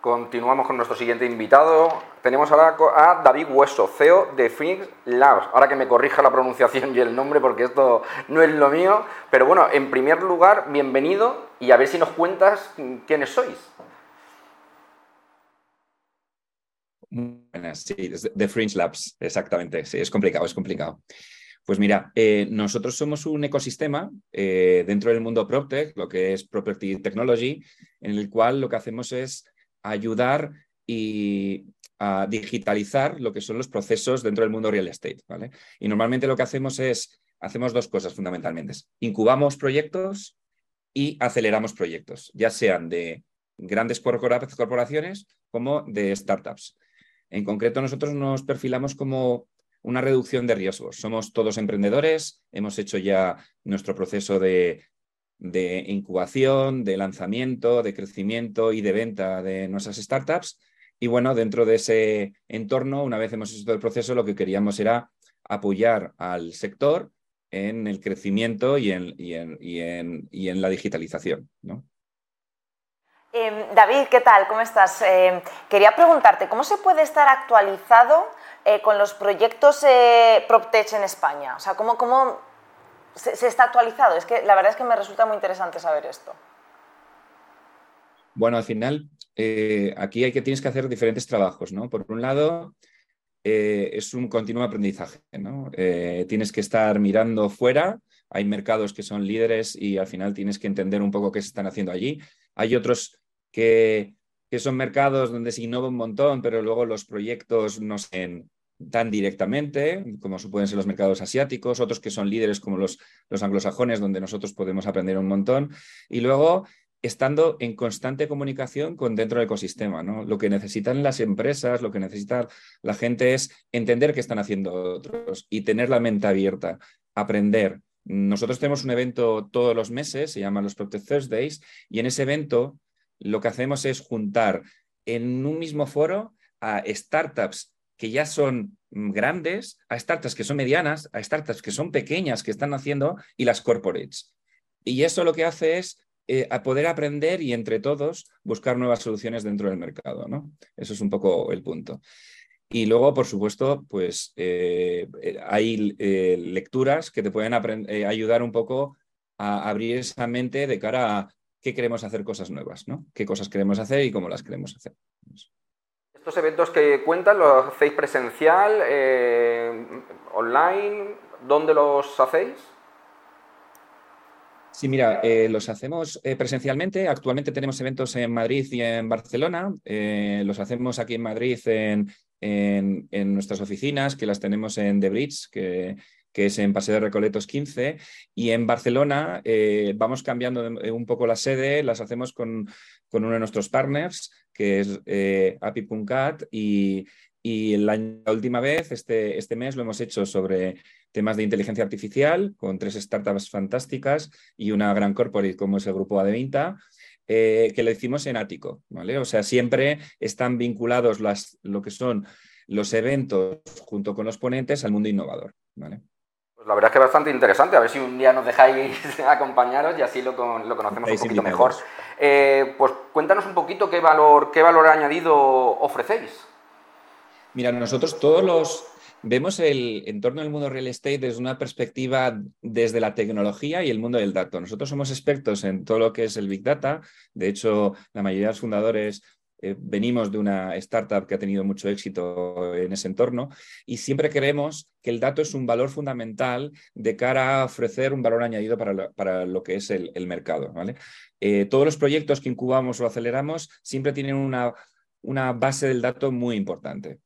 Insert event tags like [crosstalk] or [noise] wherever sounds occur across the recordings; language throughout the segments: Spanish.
Continuamos con nuestro siguiente invitado. Tenemos ahora a David Hueso, CEO de Phoenix Labs. Ahora que me corrija la pronunciación y el nombre porque esto no es lo mío. Pero bueno, en primer lugar, bienvenido y a ver si nos cuentas quiénes sois. Buenas, sí, de Fringe Labs, exactamente. Sí, es complicado, es complicado. Pues mira, eh, nosotros somos un ecosistema eh, dentro del mundo PropTech, lo que es Property Technology, en el cual lo que hacemos es ayudar y a digitalizar lo que son los procesos dentro del mundo real estate. ¿vale? Y normalmente lo que hacemos es, hacemos dos cosas fundamentalmente. Incubamos proyectos y aceleramos proyectos, ya sean de grandes corporaciones como de startups. En concreto, nosotros nos perfilamos como una reducción de riesgos. Somos todos emprendedores, hemos hecho ya nuestro proceso de de incubación, de lanzamiento, de crecimiento y de venta de nuestras startups. Y bueno, dentro de ese entorno, una vez hemos hecho todo el proceso, lo que queríamos era apoyar al sector en el crecimiento y en, y en, y en, la digitalización. ¿no? Em, David, ¿qué tal? ¿Cómo estás? Em, quería preguntarte, ¿cómo se puede estar actualizado eh, con los proyectos eh, PropTech en España? O sea, ¿cómo, cómo se, está actualizado. Es que la verdad es que me resulta muy interesante saber esto. Bueno, al final, eh, aquí hay que, tienes que hacer diferentes trabajos, ¿no? Por un lado, eh, es un continuo aprendizaje, ¿no? Eh, tienes que estar mirando fuera, hay mercados que son líderes y al final tienes que entender un poco qué se están haciendo allí. Hay otros que, que son mercados donde se innova un montón, pero luego los proyectos no se, tan directamente, como pueden ser los mercados asiáticos, otros que son líderes como los, los anglosajones, donde nosotros podemos aprender un montón, y luego estando en constante comunicación con dentro del ecosistema. ¿no? Lo que necesitan las empresas, lo que necesita la gente es entender qué están haciendo otros y tener la mente abierta, aprender. Nosotros tenemos un evento todos los meses, se llama los Protect Thursdays, y en ese evento lo que hacemos es juntar en un mismo foro a startups que ya son mm, grandes, a startups que son medianas, a startups que son pequeñas, que están haciendo, y las corporates. Y eso lo que hace es eh, a poder aprender y entre todos buscar nuevas soluciones dentro del mercado. ¿no? Eso es un poco el punto. Y luego, por supuesto, pues eh, eh, hay lecturas que te pueden ayudar un poco a abrir esa mente de cara a qué queremos hacer cosas nuevas, ¿no? Qué cosas queremos hacer y cómo las queremos hacer. ¿Estos eventos que cuentan los hacéis presencial, eh, online? ¿Dónde los hacéis? Sí, mira, eh, los hacemos eh, presencialmente. Actualmente tenemos eventos en Madrid y en Barcelona. los hacemos aquí en Madrid en, en, nuestras oficinas, que las tenemos en The Bridge, que, que es en Paseo de Recoletos 15, y en Barcelona vamos cambiando un poco la sede, las hacemos con, con uno de nuestros partners, que es eh, API.cat, y, y la, última vez, este, este mes, lo hemos hecho sobre temas de inteligencia artificial, con tres startups fantásticas y una gran corporate como es el grupo Adevinta, eh, que lo hicimos en Ático, ¿vale? O sea, siempre están vinculados las, lo que son los eventos junto con los ponentes al mundo innovador, ¿vale? Pues la verdad es que es bastante interesante. A ver si un día nos dejáis [laughs] acompañaros y así lo, lo conocemos un poquito mejor. Eh, pues cuéntanos un poquito qué valor, qué valor añadido ofrecéis. Mira, nosotros todos los vemos el entorno del mundo real estate desde una perspectiva desde la tecnología y el mundo del dato. Nosotros somos expertos en todo lo que es el Big Data. De hecho, la mayoría de los fundadores eh, venimos de una startup que ha tenido mucho éxito en ese entorno y siempre creemos que el dato es un valor fundamental de cara a ofrecer un valor añadido para lo, que es el, mercado. Eh, todos los proyectos que incubamos o aceleramos siempre tienen una, una base del dato muy importante.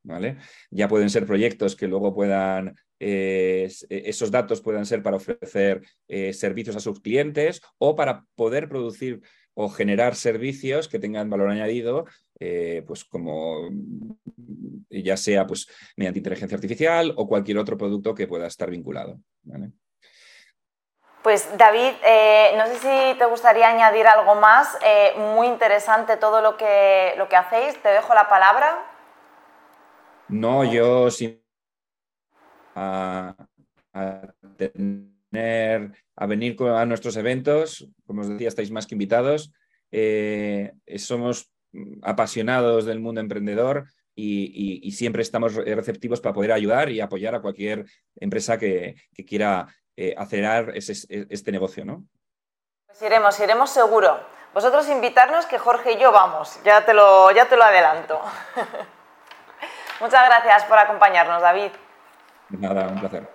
Ya pueden ser proyectos que luego puedan eh, esos datos puedan ser para ofrecer servicios a sus clientes o para poder producir o generar servicios que tengan valor añadido, eh, pues como ya sea pues, mediante inteligencia artificial o cualquier otro producto que pueda estar vinculado. Pues David, eh, no sé si te gustaría añadir algo más. Eh, muy interesante todo lo que, lo que hacéis. Te dejo la palabra. No, yo sí. A, a tener a venir a nuestros eventos. Como os decía, estáis más que invitados. Eh, somos apasionados del mundo emprendedor y, siempre estamos receptivos para poder ayudar y apoyar a cualquier empresa que, quiera eh, acelerar este negocio, ¿no? Pues iremos, iremos seguro. Vosotros invitarnos que Jorge y yo vamos, ya te lo, ya te lo adelanto. [laughs] Muchas gracias por acompañarnos, David. Nada, un placer.